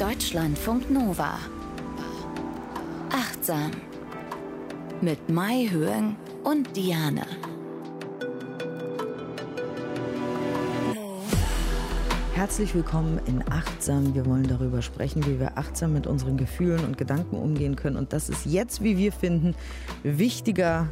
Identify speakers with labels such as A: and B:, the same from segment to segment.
A: Deutschlandfunk Nova. Achtsam. Mit Mai Höhen und Diane.
B: Herzlich willkommen in Achtsam. Wir wollen darüber sprechen, wie wir achtsam mit unseren Gefühlen und Gedanken umgehen können. Und das ist jetzt, wie wir finden, wichtiger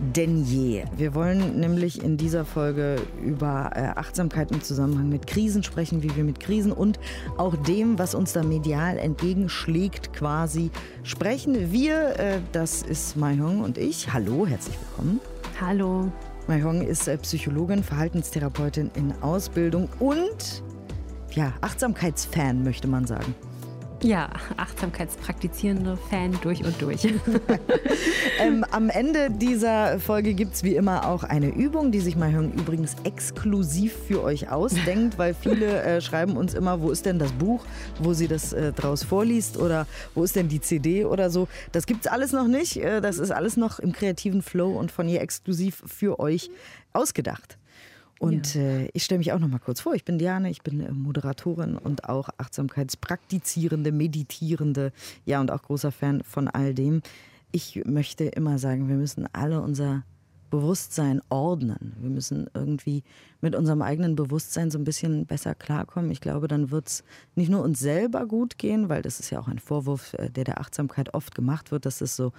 B: denn je. Wir wollen nämlich in dieser Folge über äh, Achtsamkeit im Zusammenhang mit Krisen sprechen, wie wir mit Krisen und auch dem, was uns da medial entgegenschlägt, quasi sprechen. Wir, äh, das ist Mai Hong und ich. Hallo, herzlich willkommen.
C: Hallo.
B: Mai Hong ist äh, Psychologin, Verhaltenstherapeutin in Ausbildung und ja, Achtsamkeitsfan, möchte man sagen.
C: Ja, achtsamkeitspraktizierende Fan durch und durch.
B: ähm, am Ende dieser Folge gibt es wie immer auch eine Übung, die sich mal hören übrigens exklusiv für euch ausdenkt, weil viele äh, schreiben uns immer, wo ist denn das Buch, wo sie das äh, draus vorliest oder wo ist denn die CD oder so. Das gibt es alles noch nicht. Äh, das ist alles noch im kreativen Flow und von ihr exklusiv für euch ausgedacht. Und ja. äh, ich stelle mich auch noch mal kurz vor. Ich bin Diane, ich bin äh, Moderatorin und auch Achtsamkeitspraktizierende, Meditierende, ja und auch großer Fan von all dem. Ich möchte immer sagen, wir müssen alle unser Bewusstsein ordnen. Wir müssen irgendwie mit unserem eigenen Bewusstsein so ein bisschen besser klarkommen. Ich glaube, dann wird es nicht nur uns selber gut gehen, weil das ist ja auch ein Vorwurf, äh, der der Achtsamkeit oft gemacht wird, dass es so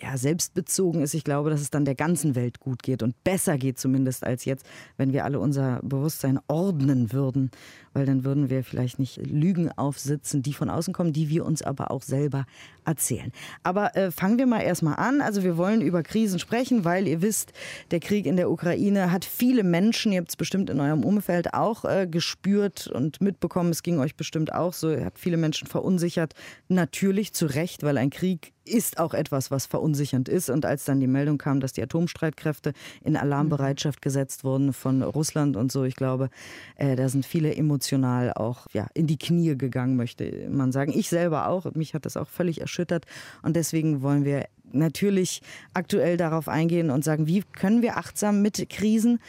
B: ja, selbstbezogen ist. Ich glaube, dass es dann der ganzen Welt gut geht und besser geht zumindest als jetzt, wenn wir alle unser Bewusstsein ordnen würden, weil dann würden wir vielleicht nicht Lügen aufsitzen, die von außen kommen, die wir uns aber auch selber erzählen. Aber äh, fangen wir mal erstmal an. Also wir wollen über Krisen sprechen, weil ihr wisst, der Krieg in der Ukraine hat viele Menschen, ihr habt es bestimmt in eurem Umfeld auch äh, gespürt und mitbekommen, es ging euch bestimmt auch so, ihr habt viele Menschen verunsichert. Natürlich zu Recht, weil ein Krieg ist auch etwas, was verunsichernd ist. Und als dann die Meldung kam, dass die Atomstreitkräfte in Alarmbereitschaft mhm. gesetzt wurden von Russland und so, ich glaube, äh, da sind viele emotional auch ja, in die Knie gegangen, möchte man sagen. Ich selber auch. Mich hat das auch völlig erschüttert. Und deswegen wollen wir natürlich aktuell darauf eingehen und sagen, wie können wir achtsam mit Krisen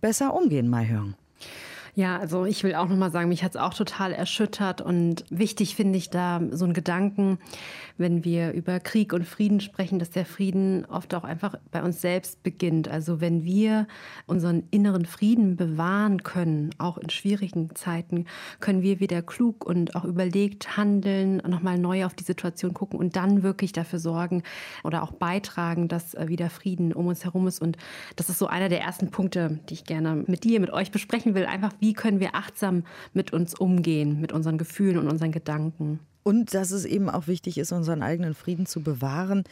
B: besser umgehen, mal hören.
C: Ja, also ich will auch nochmal sagen, mich hat es auch total erschüttert und wichtig finde ich da so einen Gedanken, wenn wir über Krieg und Frieden sprechen, dass der Frieden oft auch einfach bei uns selbst beginnt. Also wenn wir unseren inneren Frieden bewahren können, auch in schwierigen Zeiten, können wir wieder klug und auch überlegt handeln, nochmal neu auf die Situation gucken und dann wirklich dafür sorgen oder auch beitragen, dass äh, wieder Frieden um uns herum ist. Und das ist so einer der ersten Punkte, die ich gerne mit dir, mit euch besprechen will. Einfach, wie können wir achtsam mit uns umgehen, mit unseren Gefühlen und unseren Gedanken.
B: Und dass es eben auch wichtig ist, unseren eigenen Frieden zu bewahren,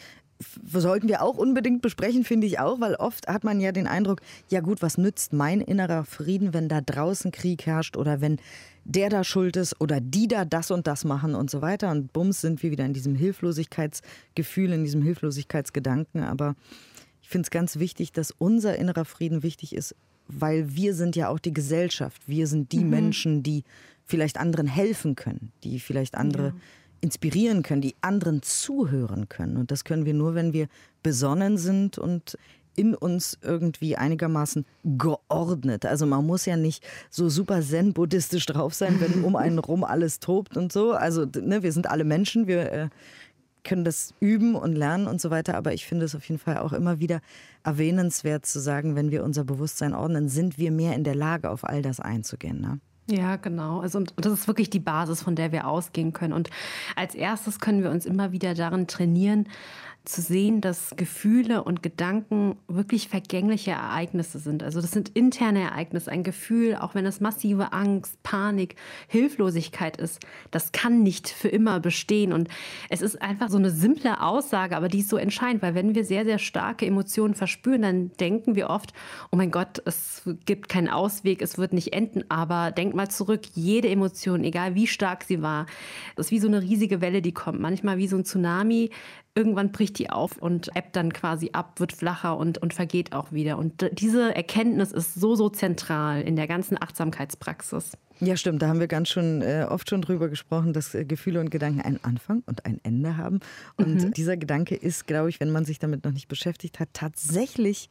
B: sollten wir auch unbedingt besprechen, finde ich auch, weil oft hat man ja den Eindruck, ja gut, was nützt mein innerer Frieden, wenn da draußen Krieg herrscht oder wenn der da schuld ist oder die da das und das machen und so weiter. Und bums sind wir wieder in diesem Hilflosigkeitsgefühl, in diesem Hilflosigkeitsgedanken. Aber ich finde es ganz wichtig, dass unser innerer Frieden wichtig ist, weil wir sind ja auch die Gesellschaft. Wir sind die mhm. Menschen, die vielleicht anderen helfen können, die vielleicht andere ja. inspirieren können, die anderen zuhören können. Und das können wir nur, wenn wir besonnen sind und in uns irgendwie einigermaßen geordnet. Also man muss ja nicht so super zen-buddhistisch drauf sein, wenn um einen rum alles tobt und so. Also ne, wir sind alle Menschen, wir äh, können das üben und lernen und so weiter. Aber ich finde es auf jeden Fall auch immer wieder erwähnenswert zu sagen, wenn wir unser Bewusstsein ordnen, sind wir mehr in der Lage, auf all das einzugehen. Ne?
C: Ja, genau. Also und das ist wirklich die Basis, von der wir ausgehen können. Und als erstes können wir uns immer wieder darin trainieren, zu sehen, dass Gefühle und Gedanken wirklich vergängliche Ereignisse sind. Also das sind interne Ereignisse. Ein Gefühl, auch wenn es massive Angst, Panik, Hilflosigkeit ist, das kann nicht für immer bestehen. Und es ist einfach so eine simple Aussage, aber die ist so entscheidend, weil wenn wir sehr, sehr starke Emotionen verspüren, dann denken wir oft, oh mein Gott, es gibt keinen Ausweg, es wird nicht enden. Aber denk mal zurück, jede Emotion, egal wie stark sie war, ist wie so eine riesige Welle, die kommt. Manchmal wie so ein Tsunami, irgendwann bricht die auf und ebbt dann quasi ab, wird flacher und, und vergeht auch wieder. Und diese Erkenntnis ist so, so zentral in der ganzen Achtsamkeitspraxis.
B: Ja, stimmt. Da haben wir ganz schon äh, oft schon drüber gesprochen, dass äh, Gefühle und Gedanken einen Anfang und ein Ende haben. Und mhm. dieser Gedanke ist, glaube ich, wenn man sich damit noch nicht beschäftigt hat, tatsächlich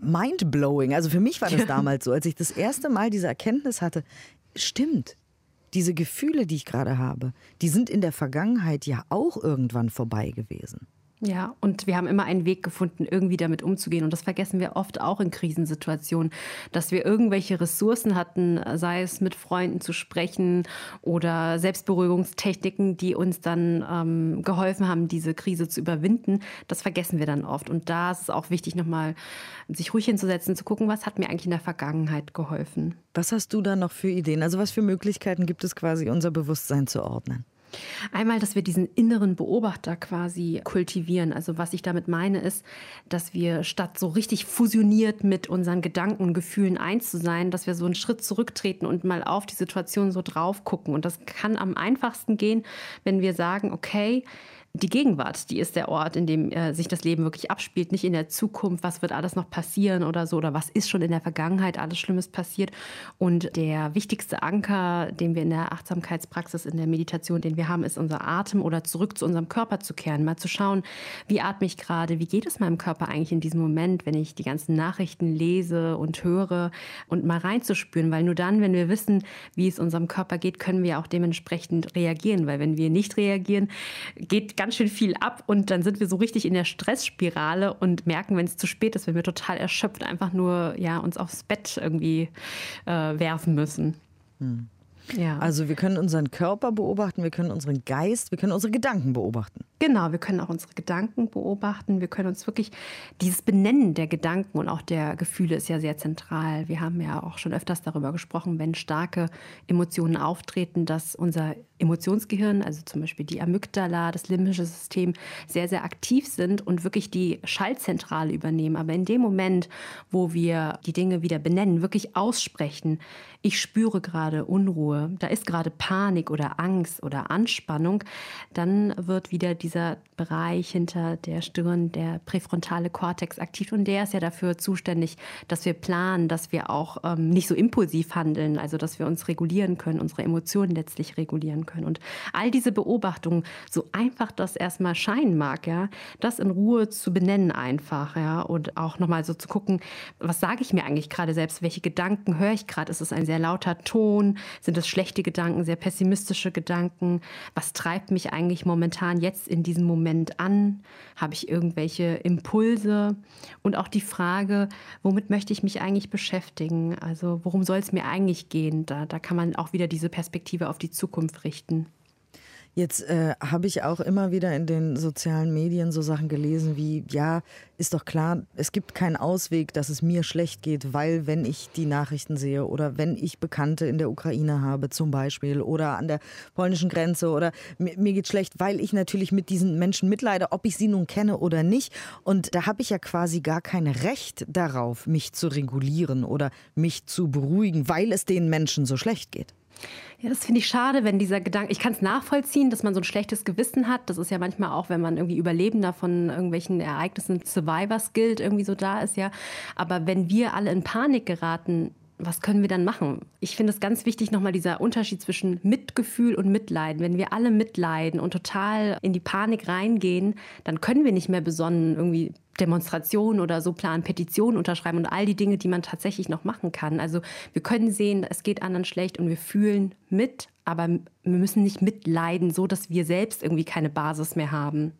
B: mindblowing. Also für mich war das ja. damals so, als ich das erste Mal diese Erkenntnis hatte. Stimmt, diese Gefühle, die ich gerade habe, die sind in der Vergangenheit ja auch irgendwann vorbei gewesen.
C: Ja, und wir haben immer einen Weg gefunden, irgendwie damit umzugehen. Und das vergessen wir oft auch in Krisensituationen, dass wir irgendwelche Ressourcen hatten, sei es mit Freunden zu sprechen oder Selbstberuhigungstechniken, die uns dann ähm, geholfen haben, diese Krise zu überwinden. Das vergessen wir dann oft. Und da ist es auch wichtig, nochmal sich ruhig hinzusetzen, zu gucken, was hat mir eigentlich in der Vergangenheit geholfen.
B: Was hast du da noch für Ideen? Also was für Möglichkeiten gibt es quasi, unser Bewusstsein zu ordnen?
C: Einmal, dass wir diesen inneren Beobachter quasi kultivieren. Also was ich damit meine, ist, dass wir statt so richtig fusioniert mit unseren Gedanken und Gefühlen eins zu sein, dass wir so einen Schritt zurücktreten und mal auf die Situation so drauf gucken. Und das kann am einfachsten gehen, wenn wir sagen, okay, die Gegenwart, die ist der Ort, in dem äh, sich das Leben wirklich abspielt, nicht in der Zukunft, was wird alles noch passieren oder so, oder was ist schon in der Vergangenheit alles Schlimmes passiert. Und der wichtigste Anker, den wir in der Achtsamkeitspraxis, in der Meditation, den wir haben, ist unser Atem oder zurück zu unserem Körper zu kehren, mal zu schauen, wie atme ich gerade, wie geht es meinem Körper eigentlich in diesem Moment, wenn ich die ganzen Nachrichten lese und höre und mal reinzuspüren, weil nur dann, wenn wir wissen, wie es unserem Körper geht, können wir auch dementsprechend reagieren, weil wenn wir nicht reagieren, geht ganz schön viel ab und dann sind wir so richtig in der Stressspirale und merken, wenn es zu spät ist, wenn wir total erschöpft einfach nur ja, uns aufs Bett irgendwie äh, werfen müssen.
B: Hm. Ja. Also wir können unseren Körper beobachten, wir können unseren Geist, wir können unsere Gedanken beobachten.
C: Genau, wir können auch unsere Gedanken beobachten. Wir können uns wirklich dieses Benennen der Gedanken und auch der Gefühle ist ja sehr zentral. Wir haben ja auch schon öfters darüber gesprochen, wenn starke Emotionen auftreten, dass unser Emotionsgehirn, also zum Beispiel die Amygdala, das limbische System, sehr, sehr aktiv sind und wirklich die Schaltzentrale übernehmen. Aber in dem Moment, wo wir die Dinge wieder benennen, wirklich aussprechen, ich spüre gerade Unruhe, da ist gerade Panik oder Angst oder Anspannung, dann wird wieder dieser Bereich hinter der Stirn, der präfrontale Kortex aktiv und der ist ja dafür zuständig, dass wir planen, dass wir auch ähm, nicht so impulsiv handeln, also dass wir uns regulieren können, unsere Emotionen letztlich regulieren können. Und all diese Beobachtungen, so einfach das erstmal scheinen mag, ja, das in Ruhe zu benennen einfach, ja, und auch nochmal so zu gucken, was sage ich mir eigentlich gerade selbst, welche Gedanken höre ich gerade, ist es ein sehr lauter Ton, sind es schlechte Gedanken, sehr pessimistische Gedanken, was treibt mich eigentlich momentan jetzt in diesem Moment an, habe ich irgendwelche Impulse? Und auch die Frage, womit möchte ich mich eigentlich beschäftigen, also worum soll es mir eigentlich gehen, da, da kann man auch wieder diese Perspektive auf die Zukunft richten richten.
B: Jetzt äh, habe ich auch immer wieder in den sozialen Medien so Sachen gelesen wie, ja, ist doch klar, es gibt keinen Ausweg, dass es mir schlecht geht, weil wenn ich die Nachrichten sehe oder wenn ich Bekannte in der Ukraine habe zum Beispiel oder an der polnischen Grenze oder mir, mir geht schlecht, weil ich natürlich mit diesen Menschen mitleide, ob ich sie nun kenne oder nicht. Und da habe ich ja quasi gar kein Recht darauf, mich zu regulieren oder mich zu beruhigen, weil es den Menschen so schlecht geht.
C: Ja, das finde ich schade, wenn dieser Gedanke, ich kann es nachvollziehen, dass man so ein schlechtes Gewissen hat. Das ist ja manchmal auch, wenn man irgendwie Überlebender von irgendwelchen Ereignissen, Survivors gilt, irgendwie so da ist, ja. Aber wenn wir alle in Panik geraten, was können wir dann machen? Ich finde es ganz wichtig, nochmal dieser Unterschied zwischen Mitgefühl und Mitleiden. Wenn wir alle mitleiden und total in die Panik reingehen, dann können wir nicht mehr besonnen irgendwie Demonstrationen oder so planen, Petitionen unterschreiben und all die Dinge, die man tatsächlich noch machen kann. Also wir können sehen, es geht anderen schlecht und wir fühlen mit, aber wir müssen nicht mitleiden, so dass wir selbst irgendwie keine Basis mehr haben.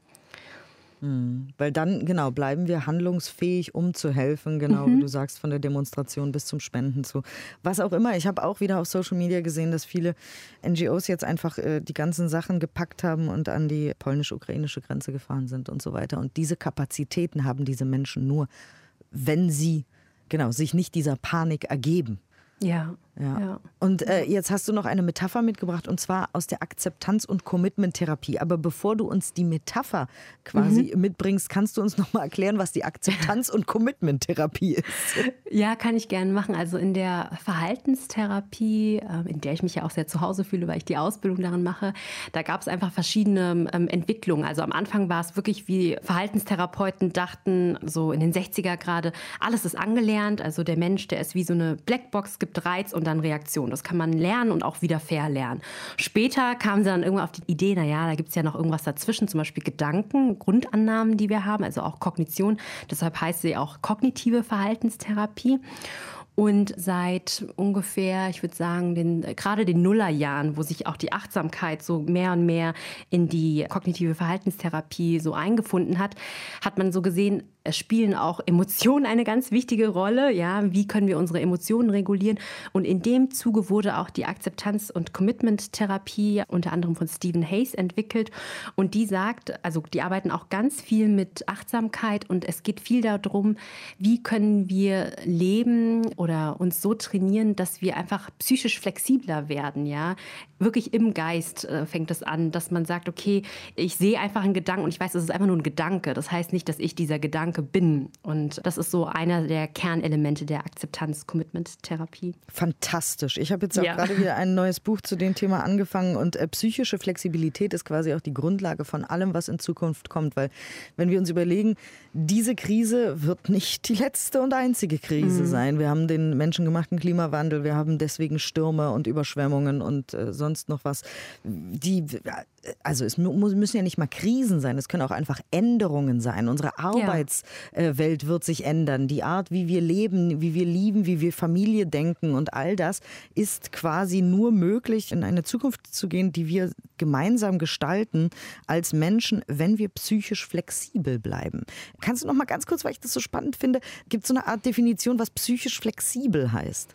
B: Mhm. Weil dann, genau, bleiben wir handlungsfähig, um zu helfen, genau mhm. wie du sagst, von der Demonstration bis zum Spenden zu. Was auch immer. Ich habe auch wieder auf Social Media gesehen, dass viele NGOs jetzt einfach äh, die ganzen Sachen gepackt haben und an die polnisch-ukrainische Grenze gefahren sind und so weiter. Und diese Kapazitäten haben diese Menschen nur, wenn sie genau sich nicht dieser Panik ergeben.
C: Ja.
B: Ja. ja. Und äh, jetzt hast du noch eine Metapher mitgebracht und zwar aus der Akzeptanz- und Commitment-Therapie. Aber bevor du uns die Metapher quasi mhm. mitbringst, kannst du uns noch mal erklären, was die Akzeptanz- und Commitment-Therapie ist?
C: Ja, kann ich gerne machen. Also in der Verhaltenstherapie, ähm, in der ich mich ja auch sehr zu Hause fühle, weil ich die Ausbildung darin mache, da gab es einfach verschiedene ähm, Entwicklungen. Also am Anfang war es wirklich wie Verhaltenstherapeuten dachten, so in den 60er gerade, alles ist angelernt. Also der Mensch, der ist wie so eine Blackbox, gibt Reiz und und dann Reaktion. Das kann man lernen und auch wieder verlernen. Später kamen sie dann irgendwann auf die Idee, naja, da gibt es ja noch irgendwas dazwischen, zum Beispiel Gedanken, Grundannahmen, die wir haben, also auch Kognition. Deshalb heißt sie auch kognitive Verhaltenstherapie. Und seit ungefähr, ich würde sagen, den, gerade den Nullerjahren, wo sich auch die Achtsamkeit so mehr und mehr in die kognitive Verhaltenstherapie so eingefunden hat, hat man so gesehen, es spielen auch Emotionen eine ganz wichtige Rolle. Ja, wie können wir unsere Emotionen regulieren? Und in dem Zuge wurde auch die Akzeptanz- und Commitment-Therapie unter anderem von Stephen Hayes entwickelt. Und die sagt, also die arbeiten auch ganz viel mit Achtsamkeit und es geht viel darum, wie können wir leben oder uns so trainieren, dass wir einfach psychisch flexibler werden. Ja, wirklich im Geist äh, fängt es an, dass man sagt, okay, ich sehe einfach einen Gedanken und ich weiß, es ist einfach nur ein Gedanke. Das heißt nicht, dass ich dieser Gedanke Gedanke bin. Und das ist so einer der Kernelemente der Akzeptanz-Commitment-Therapie.
B: Fantastisch. Ich habe jetzt auch ja. gerade wieder ein neues Buch zu dem Thema angefangen und äh, psychische Flexibilität ist quasi auch die Grundlage von allem, was in Zukunft kommt. Weil wenn wir uns überlegen, diese Krise wird nicht die letzte und einzige Krise mhm. sein. Wir haben den menschengemachten Klimawandel, wir haben deswegen Stürme und Überschwemmungen und äh, sonst noch was. Die, also es müssen ja nicht mal Krisen sein, es können auch einfach Änderungen sein. Unsere Arbeitswelt ja. wird sich ändern. Die Art, wie wir leben, wie wir lieben, wie wir Familie denken und all das ist quasi nur möglich, in eine Zukunft zu gehen, die wir gemeinsam gestalten als Menschen, wenn wir psychisch flexibel bleiben. Kannst du noch mal ganz kurz, weil ich das so spannend finde, gibt es so eine Art Definition, was psychisch flexibel heißt?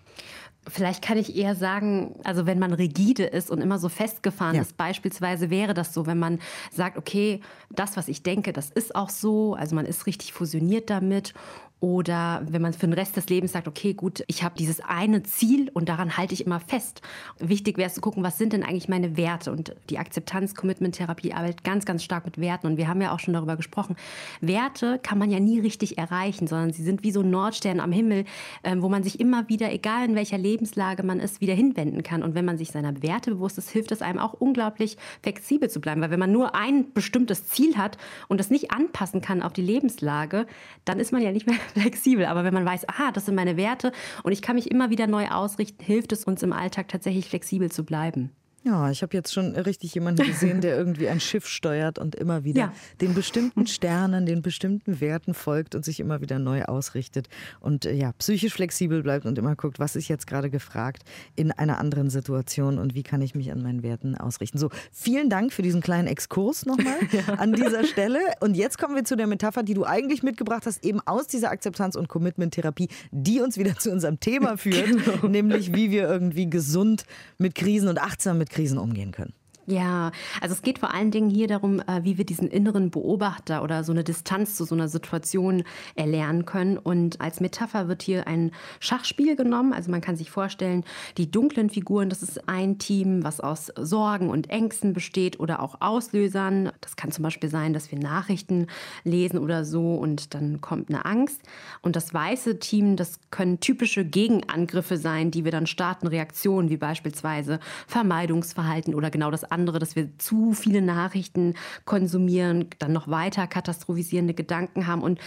C: Vielleicht kann ich eher sagen, also wenn man rigide ist und immer so festgefahren ja. ist, beispielsweise wäre das so, wenn man sagt, okay, das, was ich denke, das ist auch so, also man ist richtig fusioniert damit oder wenn man für den Rest des Lebens sagt, okay, gut, ich habe dieses eine Ziel und daran halte ich immer fest. Wichtig wäre es zu gucken, was sind denn eigentlich meine Werte? Und die Akzeptanz-Commitment-Therapie arbeitet ganz, ganz stark mit Werten. Und wir haben ja auch schon darüber gesprochen. Werte kann man ja nie richtig erreichen, sondern sie sind wie so Nordstern am Himmel, ähm, wo man sich immer wieder, egal in welcher Lebenslage man ist, wieder hinwenden kann. Und wenn man sich seiner Werte bewusst ist, hilft es einem auch unglaublich flexibel zu bleiben. Weil wenn man nur ein bestimmtes Ziel hat und das nicht anpassen kann auf die Lebenslage, dann ist man ja nicht mehr flexibel. Aber wenn man weiß, aha, das sind meine Werte und ich kann mich immer wieder neu ausrichten, hilft es uns im Alltag tatsächlich flexibel zu bleiben.
B: Ja, ich habe jetzt schon richtig jemanden gesehen, der irgendwie ein Schiff steuert und immer wieder ja. den bestimmten Sternen, den bestimmten Werten folgt und sich immer wieder neu ausrichtet und äh, ja, psychisch flexibel bleibt und immer guckt, was ist jetzt gerade gefragt in einer anderen Situation und wie kann ich mich an meinen Werten ausrichten. So, vielen Dank für diesen kleinen Exkurs nochmal ja. an dieser Stelle. Und jetzt kommen wir zu der Metapher, die du eigentlich mitgebracht hast, eben aus dieser Akzeptanz- und Commitment-Therapie, die uns wieder zu unserem Thema führt, genau. nämlich wie wir irgendwie gesund mit Krisen und achtsam mit Krisen umgehen können.
C: Ja, also es geht vor allen Dingen hier darum, äh, wie wir diesen inneren Beobachter oder so eine Distanz zu so einer Situation erlernen können. Und als Metapher wird hier ein Schachspiel genommen. Also man kann sich vorstellen, die dunklen Figuren, das ist ein Team, was aus Sorgen und Ängsten besteht oder auch Auslösern. Das kann zum Beispiel sein, dass wir Nachrichten lesen oder so und dann kommt eine Angst. Und das weiße Team, das können typische Gegenangriffe sein, die wir dann starten, Reaktionen wie beispielsweise Vermeidungsverhalten oder genau das andere andere, dass wir zu viele Nachrichten konsumieren, dann noch weiter katastrophisierende Gedanken haben. Und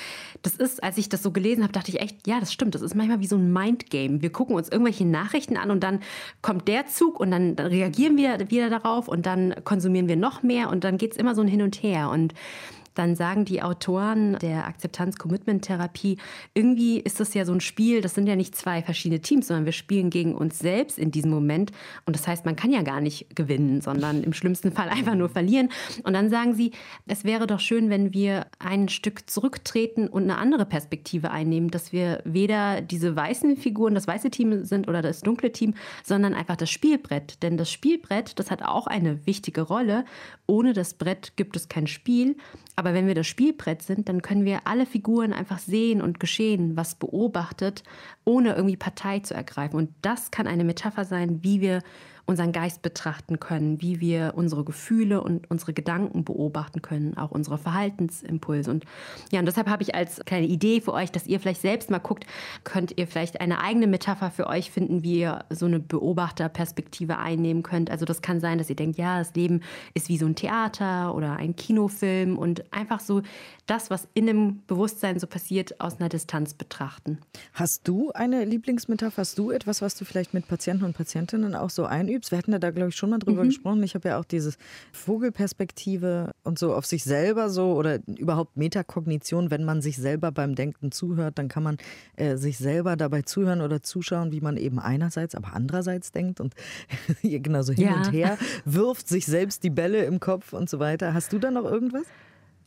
C: das ist, als ich das so gelesen habe, dachte ich echt, ja, das stimmt. Das ist manchmal wie so ein Mindgame. Wir gucken uns irgendwelche Nachrichten an und dann kommt der Zug und dann reagieren wir wieder darauf und dann konsumieren wir noch mehr und dann geht es immer so ein Hin und Her. Und dann sagen die Autoren der Akzeptanz-Commitment-Therapie, irgendwie ist das ja so ein Spiel, das sind ja nicht zwei verschiedene Teams, sondern wir spielen gegen uns selbst in diesem Moment. Und das heißt, man kann ja gar nicht gewinnen, sondern im schlimmsten Fall einfach nur verlieren. Und dann sagen sie, es wäre doch schön, wenn wir ein Stück zurücktreten und eine andere Perspektive einnehmen, dass wir weder diese weißen Figuren, das weiße Team sind oder das dunkle Team, sondern einfach das Spielbrett. Denn das Spielbrett, das hat auch eine wichtige Rolle. Ohne das Brett gibt es kein Spiel. Aber wenn wir das Spielbrett sind, dann können wir alle Figuren einfach sehen und geschehen, was beobachtet, ohne irgendwie Partei zu ergreifen. Und das kann eine Metapher sein, wie wir unseren Geist betrachten können, wie wir unsere Gefühle und unsere Gedanken beobachten können, auch unsere Verhaltensimpulse. Und ja, und deshalb habe ich als kleine Idee für euch, dass ihr vielleicht selbst mal guckt, könnt ihr vielleicht eine eigene Metapher für euch finden, wie ihr so eine Beobachterperspektive einnehmen könnt. Also das kann sein, dass ihr denkt, ja, das Leben ist wie so ein Theater oder ein Kinofilm und einfach so das, was in dem Bewusstsein so passiert, aus einer Distanz betrachten.
B: Hast du eine Lieblingsmetapher? Hast du etwas, was du vielleicht mit Patienten und Patientinnen auch so einübst? Übst. Wir hatten ja da, glaube ich, schon mal drüber mhm. gesprochen. Ich habe ja auch diese Vogelperspektive und so auf sich selber so oder überhaupt Metakognition, wenn man sich selber beim Denken zuhört, dann kann man äh, sich selber dabei zuhören oder zuschauen, wie man eben einerseits, aber andererseits denkt und genau so hin ja. und her wirft sich selbst die Bälle im Kopf und so weiter. Hast du da noch irgendwas?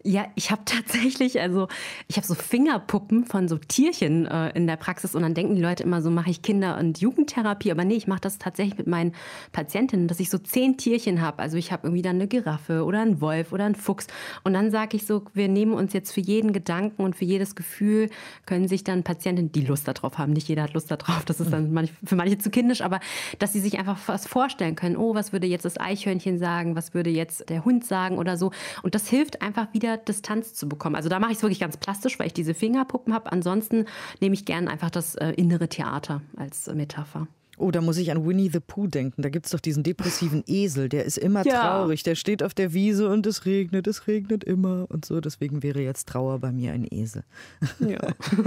C: Ja, ich habe tatsächlich, also ich habe so Fingerpuppen von so Tierchen äh, in der Praxis und dann denken die Leute immer so, mache ich Kinder- und Jugendtherapie, aber nee, ich mache das tatsächlich mit meinen Patientinnen, dass ich so zehn Tierchen habe. Also ich habe irgendwie dann eine Giraffe oder einen Wolf oder einen Fuchs und dann sage ich so, wir nehmen uns jetzt für jeden Gedanken und für jedes Gefühl können sich dann Patientinnen, die Lust darauf haben, nicht jeder hat Lust darauf, das ist dann manch, für manche zu kindisch, aber dass sie sich einfach was vorstellen können. Oh, was würde jetzt das Eichhörnchen sagen? Was würde jetzt der Hund sagen oder so? Und das hilft einfach wieder Distanz zu bekommen. Also da mache ich es wirklich ganz plastisch, weil ich diese Fingerpuppen habe. Ansonsten nehme ich gerne einfach das äh, innere Theater als Metapher.
B: Oh, da muss ich an Winnie the Pooh denken. Da gibt es doch diesen depressiven Esel, der ist immer ja. traurig. Der steht auf der Wiese und es regnet, es regnet immer und so. Deswegen wäre jetzt Trauer bei mir ein Esel. Ja.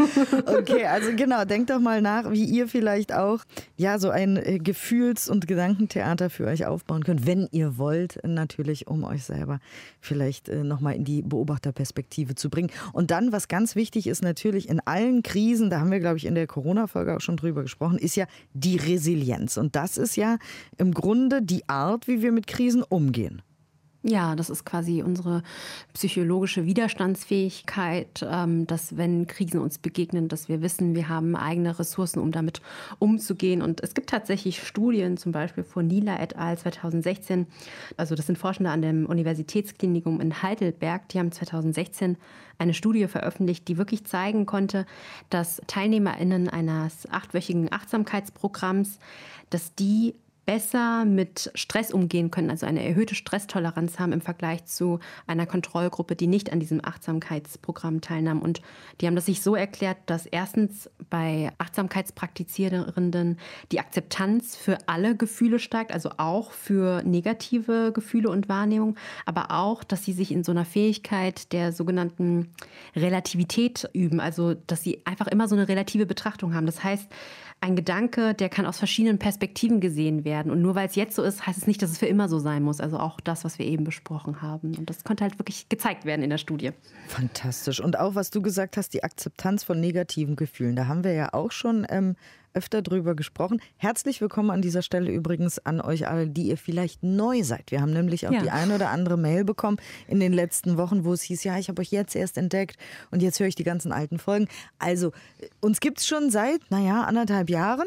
B: okay, also genau, denkt doch mal nach, wie ihr vielleicht auch ja so ein äh, Gefühls- und Gedankentheater für euch aufbauen könnt, wenn ihr wollt, natürlich, um euch selber vielleicht äh, nochmal in die Beobachterperspektive zu bringen. Und dann, was ganz wichtig ist, natürlich in allen Krisen, da haben wir, glaube ich, in der Corona-Folge auch schon drüber gesprochen, ist ja die Resilienz Resilienz. Und das ist ja im Grunde die Art, wie wir mit Krisen umgehen.
C: Ja, das ist quasi unsere psychologische Widerstandsfähigkeit, ähm, dass wenn Krisen uns begegnen, dass wir wissen, wir haben eigene Ressourcen, um damit umzugehen. Und es gibt tatsächlich Studien, zum Beispiel von Nila et al. 2016, also das sind Forschende an dem Universitätsklinikum in Heidelberg, die haben 2016 eine Studie veröffentlicht, die wirklich zeigen konnte, dass TeilnehmerInnen eines achtwöchigen Achtsamkeitsprogramms, dass die besser mit Stress umgehen können, also eine erhöhte Stresstoleranz haben im Vergleich zu einer Kontrollgruppe, die nicht an diesem Achtsamkeitsprogramm teilnahm. Und die haben das sich so erklärt, dass erstens bei Achtsamkeitspraktizierenden die Akzeptanz für alle Gefühle steigt, also auch für negative Gefühle und Wahrnehmung, aber auch, dass sie sich in so einer Fähigkeit der sogenannten Relativität üben, also dass sie einfach immer so eine relative Betrachtung haben. Das heißt, ein Gedanke, der kann aus verschiedenen Perspektiven gesehen werden. Und nur weil es jetzt so ist, heißt es nicht, dass es für immer so sein muss. Also auch das, was wir eben besprochen haben. Und das konnte halt wirklich gezeigt werden in der Studie.
B: Fantastisch. Und auch, was du gesagt hast, die Akzeptanz von negativen Gefühlen. Da haben wir ja auch schon ähm, öfter drüber gesprochen. Herzlich willkommen an dieser Stelle übrigens an euch alle, die ihr vielleicht neu seid. Wir haben nämlich auch ja. die eine oder andere Mail bekommen in den letzten Wochen, wo es hieß, ja, ich habe euch jetzt erst entdeckt und jetzt höre ich die ganzen alten Folgen. Also, uns gibt es schon seit, naja, anderthalb Jahren.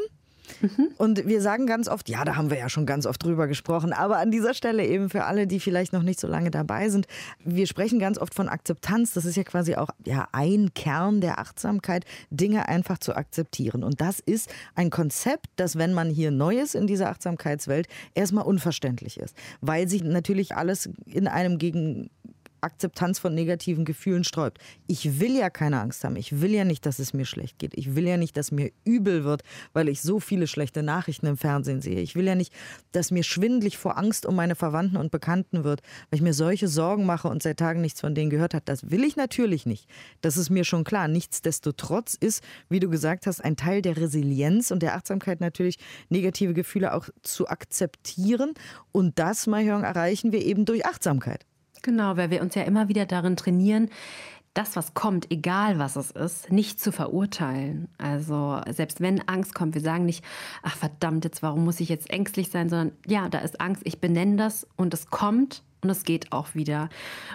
B: Mhm. Und wir sagen ganz oft, ja, da haben wir ja schon ganz oft drüber gesprochen, aber an dieser Stelle eben für alle, die vielleicht noch nicht so lange dabei sind, wir sprechen ganz oft von Akzeptanz. Das ist ja quasi auch ja, ein Kern der Achtsamkeit, Dinge einfach zu akzeptieren. Und das ist ein Konzept, das, wenn man hier neu ist in dieser Achtsamkeitswelt, erstmal unverständlich ist, weil sich natürlich alles in einem gegen Akzeptanz von negativen Gefühlen sträubt. Ich will ja keine Angst haben. Ich will ja nicht, dass es mir schlecht geht. Ich will ja nicht, dass mir übel wird, weil ich so viele schlechte Nachrichten im Fernsehen sehe. Ich will ja nicht, dass mir schwindlig vor Angst um meine Verwandten und Bekannten wird, weil ich mir solche Sorgen mache und seit Tagen nichts von denen gehört habe. Das will ich natürlich nicht. Das ist mir schon klar. Nichtsdestotrotz ist, wie du gesagt hast, ein Teil der Resilienz und der Achtsamkeit natürlich, negative Gefühle auch zu akzeptieren. Und das, Mahjong, erreichen wir eben durch Achtsamkeit.
C: Genau, weil wir uns ja immer wieder darin trainieren, das, was kommt, egal was es ist, nicht zu verurteilen. Also selbst wenn Angst kommt, wir sagen nicht, ach verdammt, jetzt warum muss ich jetzt ängstlich sein, sondern ja, da ist Angst, ich benenne das und es kommt und es geht auch wieder.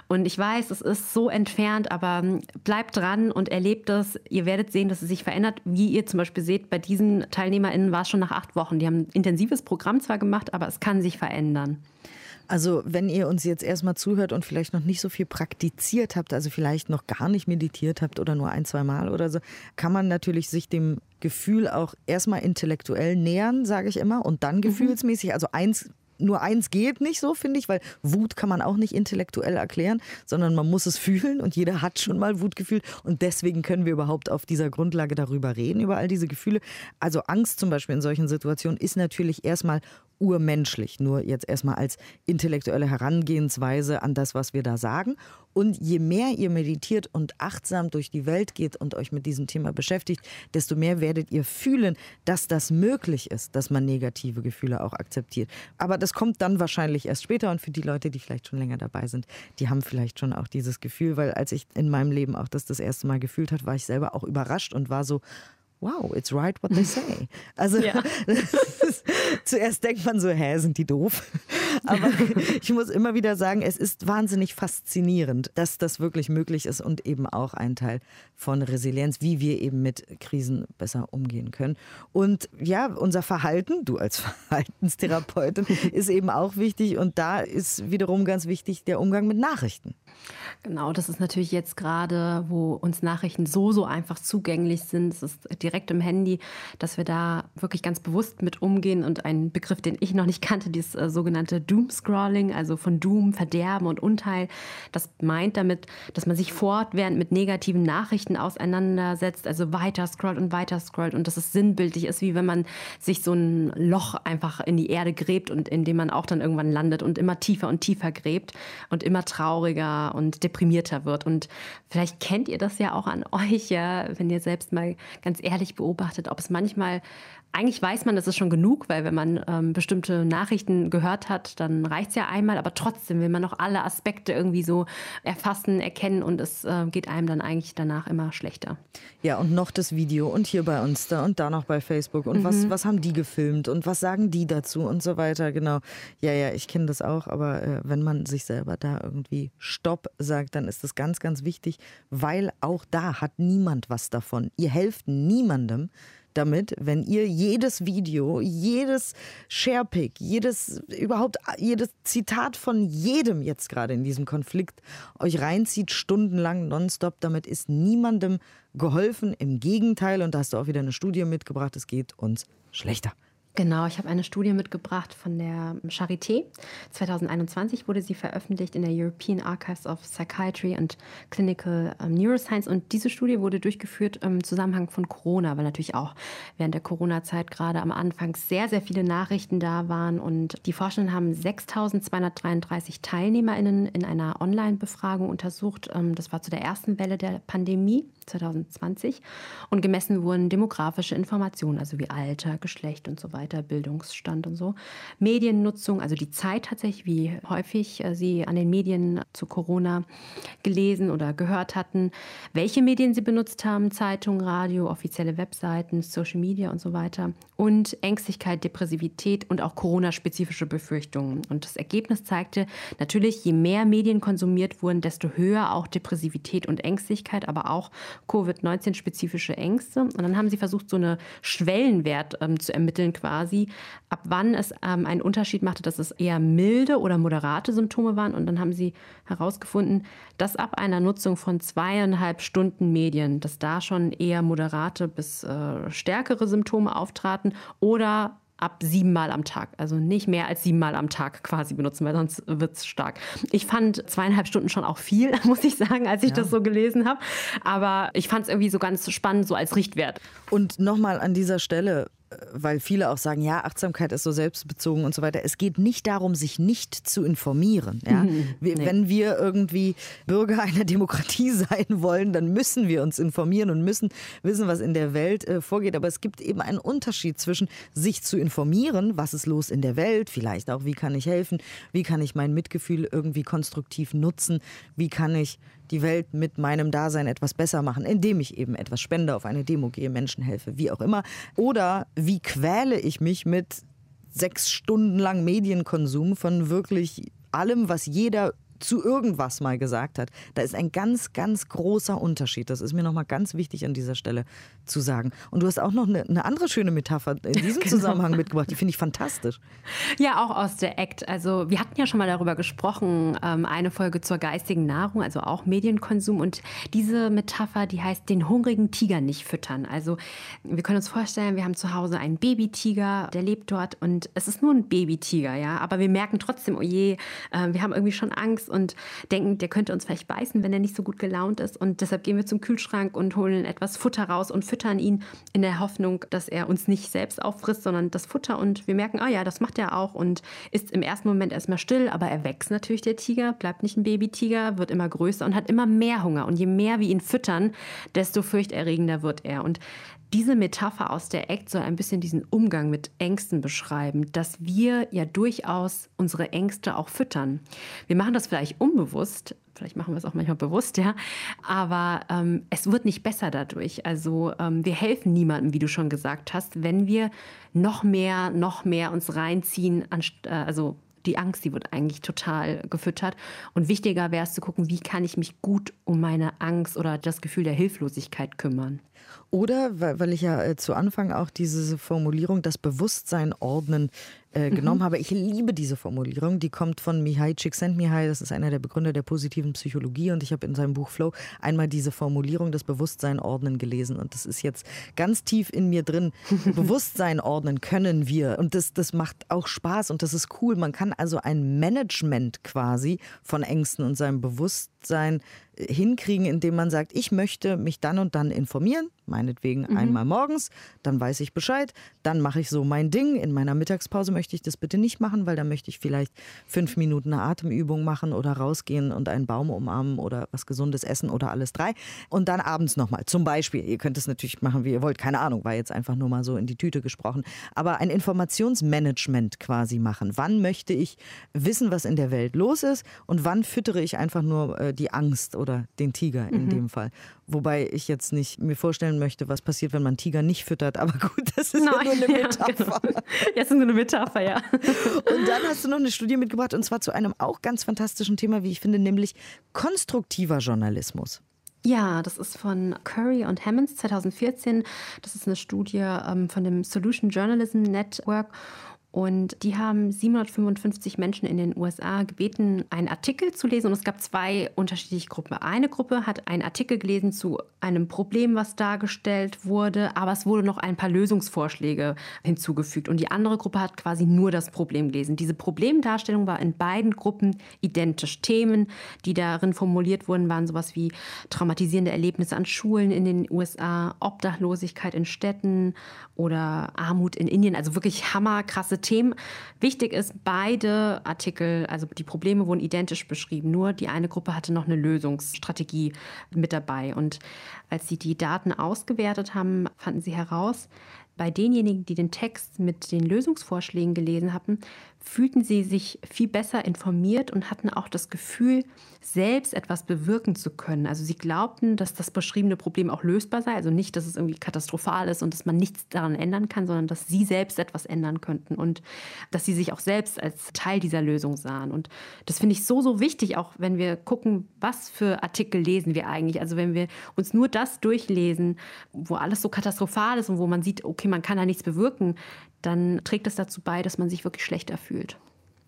C: Und ich weiß, es ist so entfernt, aber bleibt dran und erlebt es. Ihr werdet sehen, dass es sich verändert. Wie ihr zum Beispiel seht, bei diesen TeilnehmerInnen war es schon nach acht Wochen. Die haben ein intensives Programm zwar gemacht, aber es kann sich verändern.
B: Also wenn ihr uns jetzt erstmal zuhört und vielleicht noch nicht so viel praktiziert habt, also vielleicht noch gar nicht meditiert habt oder nur ein, zwei Mal oder so, kann man natürlich sich dem Gefühl auch erstmal intellektuell nähern, sage ich immer, und dann mhm. gefühlsmäßig. Also eins nur eins geht nicht so, finde ich, weil Wut kann man auch nicht intellektuell erklären, sondern man muss es fühlen und jeder hat schon mal Wut gefühlt und deswegen können wir überhaupt auf dieser Grundlage darüber reden, über all diese Gefühle. Also Angst zum Beispiel in solchen Situationen ist natürlich erstmal urmenschlich, nur jetzt erstmal als intellektuelle Herangehensweise an das, was wir da sagen. Und je mehr ihr meditiert und achtsam durch die Welt geht und euch mit diesem Thema beschäftigt, desto mehr werdet ihr fühlen, dass das möglich ist, dass man negative Gefühle auch akzeptiert. Aber das kommt dann wahrscheinlich erst später und für die Leute, die vielleicht schon länger dabei sind, die haben vielleicht schon auch dieses Gefühl, weil als ich in meinem Leben auch das das erste Mal gefühlt hat, war ich selber auch überrascht und war so, wow, it's right what they say. Also ja. ist, zuerst denkt man so, hä, sind die doof? Aber ich muss immer wieder sagen, es ist wahnsinnig faszinierend, dass das wirklich möglich ist und eben auch ein Teil von Resilienz, wie wir eben mit Krisen besser umgehen können. Und ja, unser Verhalten, du als Verhaltenstherapeutin, ist eben auch wichtig und da ist wiederum ganz wichtig der Umgang mit Nachrichten.
C: Genau, das ist natürlich jetzt gerade, wo uns Nachrichten so, so einfach zugänglich sind. Es ist direkt im Handy, dass wir da wirklich ganz bewusst mit umgehen. Und ein Begriff, den ich noch nicht kannte, dieses äh, sogenannte Doom-Scrolling, also von Doom, Verderben und Unteil. Das meint damit, dass man sich fortwährend mit negativen Nachrichten auseinandersetzt, also weiter scrollt und weiter scrollt. Und dass es sinnbildlich ist, wie wenn man sich so ein Loch einfach in die Erde gräbt und in dem man auch dann irgendwann landet und immer tiefer und tiefer gräbt und immer trauriger und deprimierter wird. Und vielleicht kennt ihr das ja auch an euch, ja, wenn ihr selbst mal ganz ehrlich beobachtet, ob es manchmal eigentlich weiß man, das ist schon genug, weil wenn man ähm, bestimmte Nachrichten gehört hat, dann reicht es ja einmal, aber trotzdem will man noch alle Aspekte irgendwie so erfassen, erkennen und es äh, geht einem dann eigentlich danach immer schlechter.
B: Ja, und noch das Video und hier bei uns da und da noch bei Facebook und mhm. was, was haben die gefilmt und was sagen die dazu und so weiter, genau. Ja, ja, ich kenne das auch, aber äh, wenn man sich selber da irgendwie Stopp sagt, dann ist das ganz, ganz wichtig, weil auch da hat niemand was davon. Ihr helft niemandem, damit, wenn ihr jedes Video, jedes Sharepick, jedes überhaupt jedes Zitat von jedem jetzt gerade in diesem Konflikt euch reinzieht, stundenlang nonstop, damit ist niemandem geholfen. Im Gegenteil, und da hast du auch wieder eine Studie mitgebracht, es geht uns schlechter.
C: Genau, ich habe eine Studie mitgebracht von der Charité. 2021 wurde sie veröffentlicht in der European Archives of Psychiatry and Clinical ähm, Neuroscience. Und diese Studie wurde durchgeführt im Zusammenhang von Corona, weil natürlich auch während der Corona-Zeit gerade am Anfang sehr, sehr viele Nachrichten da waren. Und die Forschenden haben 6.233 TeilnehmerInnen in einer Online-Befragung untersucht. Ähm, das war zu der ersten Welle der Pandemie 2020. Und gemessen wurden demografische Informationen, also wie Alter, Geschlecht und so weiter. Bildungsstand und so. Mediennutzung, also die Zeit tatsächlich, wie häufig äh, Sie an den Medien zu Corona gelesen oder gehört hatten, welche Medien Sie benutzt haben, Zeitung, Radio, offizielle Webseiten, Social Media und so weiter. Und Ängstlichkeit, Depressivität und auch Corona-spezifische Befürchtungen. Und das Ergebnis zeigte natürlich, je mehr Medien konsumiert wurden, desto höher auch Depressivität und Ängstlichkeit, aber auch Covid-19-spezifische Ängste. Und dann haben sie versucht, so eine Schwellenwert ähm, zu ermitteln quasi quasi, ab wann es ähm, einen Unterschied machte, dass es eher milde oder moderate Symptome waren. Und dann haben sie herausgefunden, dass ab einer Nutzung von zweieinhalb Stunden Medien, dass da schon eher moderate bis äh, stärkere Symptome auftraten oder ab siebenmal am Tag. Also nicht mehr als siebenmal am Tag quasi benutzen, weil sonst wird es stark. Ich fand zweieinhalb Stunden schon auch viel, muss ich sagen, als ich ja. das so gelesen habe. Aber ich fand es irgendwie so ganz spannend, so als Richtwert.
B: Und nochmal an dieser Stelle, weil viele auch sagen, ja, Achtsamkeit ist so selbstbezogen und so weiter. Es geht nicht darum, sich nicht zu informieren. Ja? Mhm, nee. Wenn wir irgendwie Bürger einer Demokratie sein wollen, dann müssen wir uns informieren und müssen wissen, was in der Welt äh, vorgeht. Aber es gibt eben einen Unterschied zwischen sich zu informieren, was ist los in der Welt, vielleicht auch, wie kann ich helfen, wie kann ich mein Mitgefühl irgendwie konstruktiv nutzen, wie kann ich die Welt mit meinem Dasein etwas besser machen, indem ich eben etwas spende, auf eine Demo gehe, Menschen helfe, wie auch immer. Oder wie quäle ich mich mit sechs Stunden lang Medienkonsum von wirklich allem, was jeder zu irgendwas mal gesagt hat. Da ist ein ganz, ganz großer Unterschied. Das ist mir nochmal ganz wichtig an dieser Stelle zu sagen. Und du hast auch noch eine, eine andere schöne Metapher in diesem genau. Zusammenhang mitgebracht. Die finde ich fantastisch.
C: Ja, auch aus der Act. Also wir hatten ja schon mal darüber gesprochen, ähm, eine Folge zur geistigen Nahrung, also auch Medienkonsum. Und diese Metapher, die heißt, den hungrigen Tiger nicht füttern. Also wir können uns vorstellen, wir haben zu Hause einen Babytiger, der lebt dort und es ist nur ein Babytiger, ja. Aber wir merken trotzdem, oh je, äh, wir haben irgendwie schon Angst ist und denken, der könnte uns vielleicht beißen, wenn er nicht so gut gelaunt ist. Und deshalb gehen wir zum Kühlschrank und holen etwas Futter raus und füttern ihn in der Hoffnung, dass er uns nicht selbst auffrisst, sondern das Futter. Und wir merken, oh ja, das macht er auch und ist im ersten Moment erstmal still, aber er wächst natürlich, der Tiger, bleibt nicht ein Babytiger, wird immer größer und hat immer mehr Hunger. Und je mehr wir ihn füttern, desto fürchterregender wird er. Und diese Metapher aus der Act soll ein bisschen diesen Umgang mit Ängsten beschreiben, dass wir ja durchaus unsere Ängste auch füttern. Wir machen das vielleicht unbewusst, vielleicht machen wir es auch manchmal bewusst, ja, aber ähm, es wird nicht besser dadurch. Also ähm, wir helfen niemandem, wie du schon gesagt hast, wenn wir noch mehr, noch mehr uns reinziehen, äh, also die Angst, die wird eigentlich total gefüttert. Und wichtiger wäre es zu gucken, wie kann ich mich gut um meine Angst oder das Gefühl der Hilflosigkeit kümmern.
B: Oder, weil ich ja äh, zu Anfang auch diese Formulierung, das Bewusstsein ordnen, äh, genommen mhm. habe. Ich liebe diese Formulierung. Die kommt von Mihai Csikszentmihalyi. Das ist einer der Begründer der positiven Psychologie. Und ich habe in seinem Buch Flow einmal diese Formulierung des Bewusstsein ordnen gelesen. Und das ist jetzt ganz tief in mir drin. Bewusstsein ordnen können wir. Und das, das macht auch Spaß und das ist cool. Man kann also ein Management quasi von Ängsten und seinem Bewusstsein hinkriegen, indem man sagt, ich möchte mich dann und dann informieren, meinetwegen mhm. einmal morgens, dann weiß ich Bescheid, dann mache ich so mein Ding. In meiner Mittagspause möchte ich das bitte nicht machen, weil dann möchte ich vielleicht fünf Minuten eine Atemübung machen oder rausgehen und einen Baum umarmen oder was Gesundes essen oder alles drei. Und dann abends nochmal. Zum Beispiel, ihr könnt es natürlich machen, wie ihr wollt, keine Ahnung, war jetzt einfach nur mal so in die Tüte gesprochen. Aber ein Informationsmanagement quasi machen. Wann möchte ich wissen, was in der Welt los ist und wann füttere ich einfach nur äh, die Angst oder den Tiger in mhm. dem Fall. Wobei ich jetzt nicht mir vorstellen möchte, was passiert, wenn man Tiger nicht füttert. Aber gut, das ist Nein, ja nur eine Metapher. Ja, genau.
C: ja, ist nur eine Metapher, ja.
B: Und dann hast du noch eine Studie mitgebracht und zwar zu einem auch ganz fantastischen Thema, wie ich finde, nämlich konstruktiver Journalismus.
C: Ja, das ist von Curry und Hammonds 2014. Das ist eine Studie ähm, von dem Solution Journalism Network. Und die haben 755 Menschen in den USA gebeten, einen Artikel zu lesen. Und es gab zwei unterschiedliche Gruppen. Eine Gruppe hat einen Artikel gelesen zu einem Problem, was dargestellt wurde, aber es wurde noch ein paar Lösungsvorschläge hinzugefügt. Und die andere Gruppe hat quasi nur das Problem gelesen. Diese Problemdarstellung war in beiden Gruppen identisch. Themen, die darin formuliert wurden, waren sowas wie traumatisierende Erlebnisse an Schulen in den USA, Obdachlosigkeit in Städten oder Armut in Indien. Also wirklich hammerkrasse Themen. Wichtig ist, beide Artikel, also die Probleme wurden identisch beschrieben, nur die eine Gruppe hatte noch eine Lösungsstrategie mit dabei. Und als sie die Daten ausgewertet haben, fanden sie heraus, bei denjenigen, die den Text mit den Lösungsvorschlägen gelesen hatten, fühlten sie sich viel besser informiert und hatten auch das Gefühl, selbst etwas bewirken zu können. Also sie glaubten, dass das beschriebene Problem auch lösbar sei. Also nicht, dass es irgendwie katastrophal ist und dass man nichts daran ändern kann, sondern dass sie selbst etwas ändern könnten und dass sie sich auch selbst als Teil dieser Lösung sahen. Und das finde ich so, so wichtig, auch wenn wir gucken, was für Artikel lesen wir eigentlich. Also wenn wir uns nur das durchlesen, wo alles so katastrophal ist und wo man sieht, okay, man kann da nichts bewirken, dann trägt es dazu bei, dass man sich wirklich schlechter fühlt.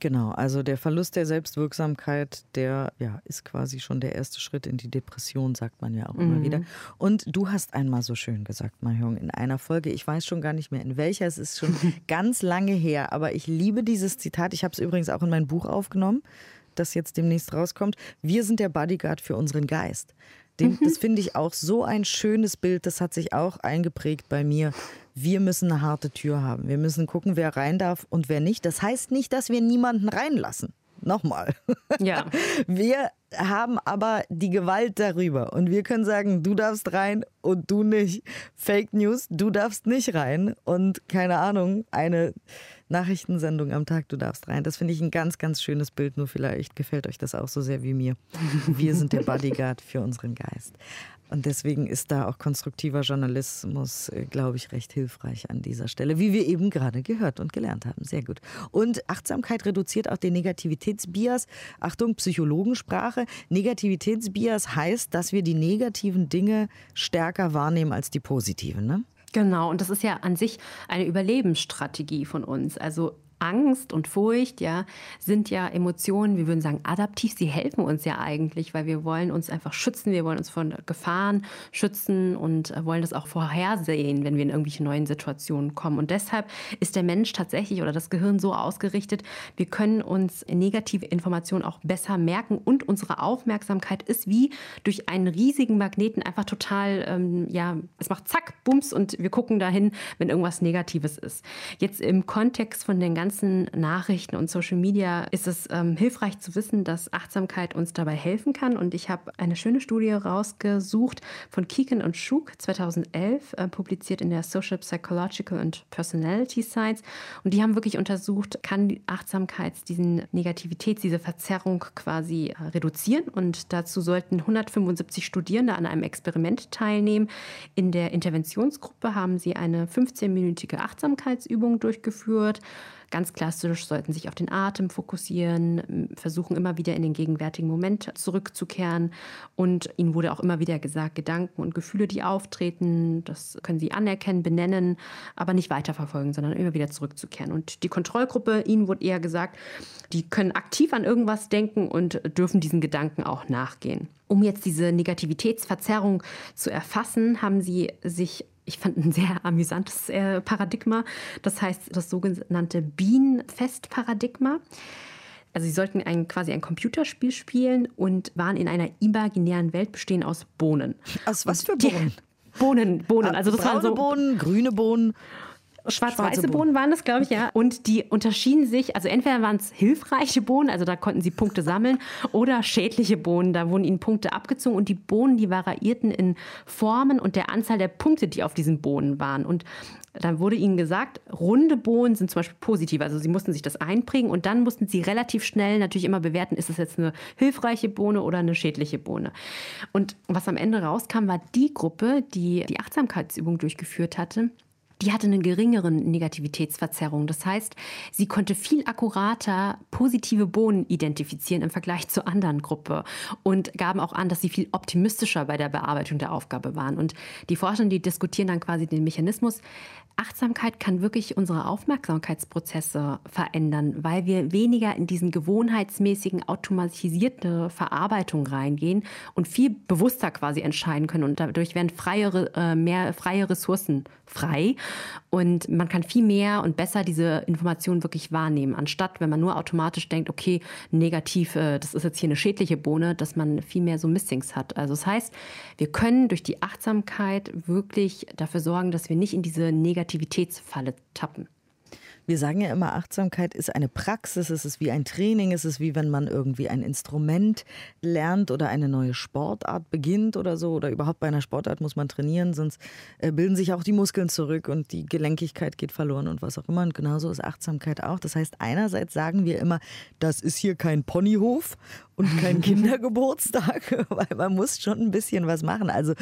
B: Genau, also der Verlust der Selbstwirksamkeit, der ja, ist quasi schon der erste Schritt in die Depression, sagt man ja auch immer mhm. wieder. Und du hast einmal so schön gesagt, Mahjong, in einer Folge, ich weiß schon gar nicht mehr in welcher, es ist schon ganz lange her, aber ich liebe dieses Zitat. Ich habe es übrigens auch in mein Buch aufgenommen, das jetzt demnächst rauskommt. Wir sind der Bodyguard für unseren Geist. Den, mhm. Das finde ich auch so ein schönes Bild, das hat sich auch eingeprägt bei mir. Wir müssen eine harte Tür haben. Wir müssen gucken, wer rein darf und wer nicht. Das heißt nicht, dass wir niemanden reinlassen. Nochmal.
C: Ja.
B: Wir haben aber die Gewalt darüber. Und wir können sagen, du darfst rein und du nicht. Fake News, du darfst nicht rein. Und keine Ahnung, eine Nachrichtensendung am Tag, du darfst rein. Das finde ich ein ganz, ganz schönes Bild. Nur vielleicht gefällt euch das auch so sehr wie mir. Wir sind der Bodyguard für unseren Geist. Und deswegen ist da auch konstruktiver Journalismus, äh, glaube ich, recht hilfreich an dieser Stelle, wie wir eben gerade gehört und gelernt haben. Sehr gut. Und Achtsamkeit reduziert auch den Negativitätsbias. Achtung, Psychologensprache. Negativitätsbias heißt, dass wir die negativen Dinge stärker wahrnehmen als die positiven. Ne?
C: Genau, und das ist ja an sich eine Überlebensstrategie von uns. Also Angst und Furcht, ja, sind ja Emotionen, wir würden sagen, adaptiv. Sie helfen uns ja eigentlich, weil wir wollen uns einfach schützen, wir wollen uns von Gefahren schützen und wollen das auch vorhersehen, wenn wir in irgendwelche neuen Situationen kommen. Und deshalb ist der Mensch tatsächlich oder das Gehirn so ausgerichtet, wir können uns negative Informationen auch besser merken und unsere Aufmerksamkeit ist wie durch einen riesigen Magneten einfach total, ähm, ja, es macht zack, bums und wir gucken dahin, wenn irgendwas Negatives ist. Jetzt im Kontext von den ganzen ganzen Nachrichten und Social Media ist es ähm, hilfreich zu wissen, dass Achtsamkeit uns dabei helfen kann. Und ich habe eine schöne Studie rausgesucht von Keegan und Schuk 2011, äh, publiziert in der Social Psychological and Personality Science. Und die haben wirklich untersucht, kann Achtsamkeit diesen Negativität, diese Verzerrung quasi äh, reduzieren. Und dazu sollten 175 Studierende an einem Experiment teilnehmen. In der Interventionsgruppe haben sie eine 15-minütige Achtsamkeitsübung durchgeführt. Ganz klassisch sollten sich auf den Atem fokussieren, versuchen immer wieder in den gegenwärtigen Moment zurückzukehren. Und ihnen wurde auch immer wieder gesagt, Gedanken und Gefühle, die auftreten, das können sie anerkennen, benennen, aber nicht weiterverfolgen, sondern immer wieder zurückzukehren. Und die Kontrollgruppe, ihnen wurde eher gesagt, die können aktiv an irgendwas denken und dürfen diesen Gedanken auch nachgehen. Um jetzt diese Negativitätsverzerrung zu erfassen, haben sie sich ich fand ein sehr amüsantes äh, Paradigma. Das heißt das sogenannte Bean-Fest-Paradigma. Also sie sollten ein, quasi ein Computerspiel spielen und waren in einer imaginären Welt bestehen aus Bohnen.
B: Aus was für Bohnen?
C: Bohnen, Bohnen.
B: Also das Braune waren so Bohnen, grüne Bohnen.
C: Schwarz-weiße Bohnen waren das, glaube ich, ja. Und die unterschieden sich, also entweder waren es hilfreiche Bohnen, also da konnten sie Punkte sammeln, oder schädliche Bohnen, da wurden ihnen Punkte abgezogen und die Bohnen, die variierten in Formen und der Anzahl der Punkte, die auf diesen Bohnen waren. Und dann wurde ihnen gesagt, runde Bohnen sind zum Beispiel positiv. Also sie mussten sich das einprägen und dann mussten sie relativ schnell natürlich immer bewerten, ist es jetzt eine hilfreiche Bohne oder eine schädliche Bohne. Und was am Ende rauskam, war die Gruppe, die die Achtsamkeitsübung durchgeführt hatte, die hatte eine geringere Negativitätsverzerrung. Das heißt, sie konnte viel akkurater positive Bohnen identifizieren im Vergleich zur anderen Gruppe und gaben auch an, dass sie viel optimistischer bei der Bearbeitung der Aufgabe waren. Und die Forscher, die diskutieren dann quasi den Mechanismus, Achtsamkeit kann wirklich unsere Aufmerksamkeitsprozesse verändern, weil wir weniger in diesen gewohnheitsmäßigen automatisierte Verarbeitung reingehen und viel bewusster quasi entscheiden können und dadurch werden freiere, äh, mehr freie Ressourcen frei und man kann viel mehr und besser diese Informationen wirklich wahrnehmen, anstatt wenn man nur automatisch denkt, okay, negativ, äh, das ist jetzt hier eine schädliche Bohne, dass man viel mehr so Missings hat. Also das heißt, wir können durch die Achtsamkeit wirklich dafür sorgen, dass wir nicht in diese negative Kreativitätsfalle tappen.
B: Wir sagen ja immer, Achtsamkeit ist eine Praxis, es ist wie ein Training, es ist wie wenn man irgendwie ein Instrument lernt oder eine neue Sportart beginnt oder so. Oder überhaupt bei einer Sportart muss man trainieren, sonst äh, bilden sich auch die Muskeln zurück und die Gelenkigkeit geht verloren und was auch immer. Und genauso ist Achtsamkeit auch. Das heißt, einerseits sagen wir immer, das ist hier kein Ponyhof und kein Kindergeburtstag, weil man muss schon ein bisschen was machen. Also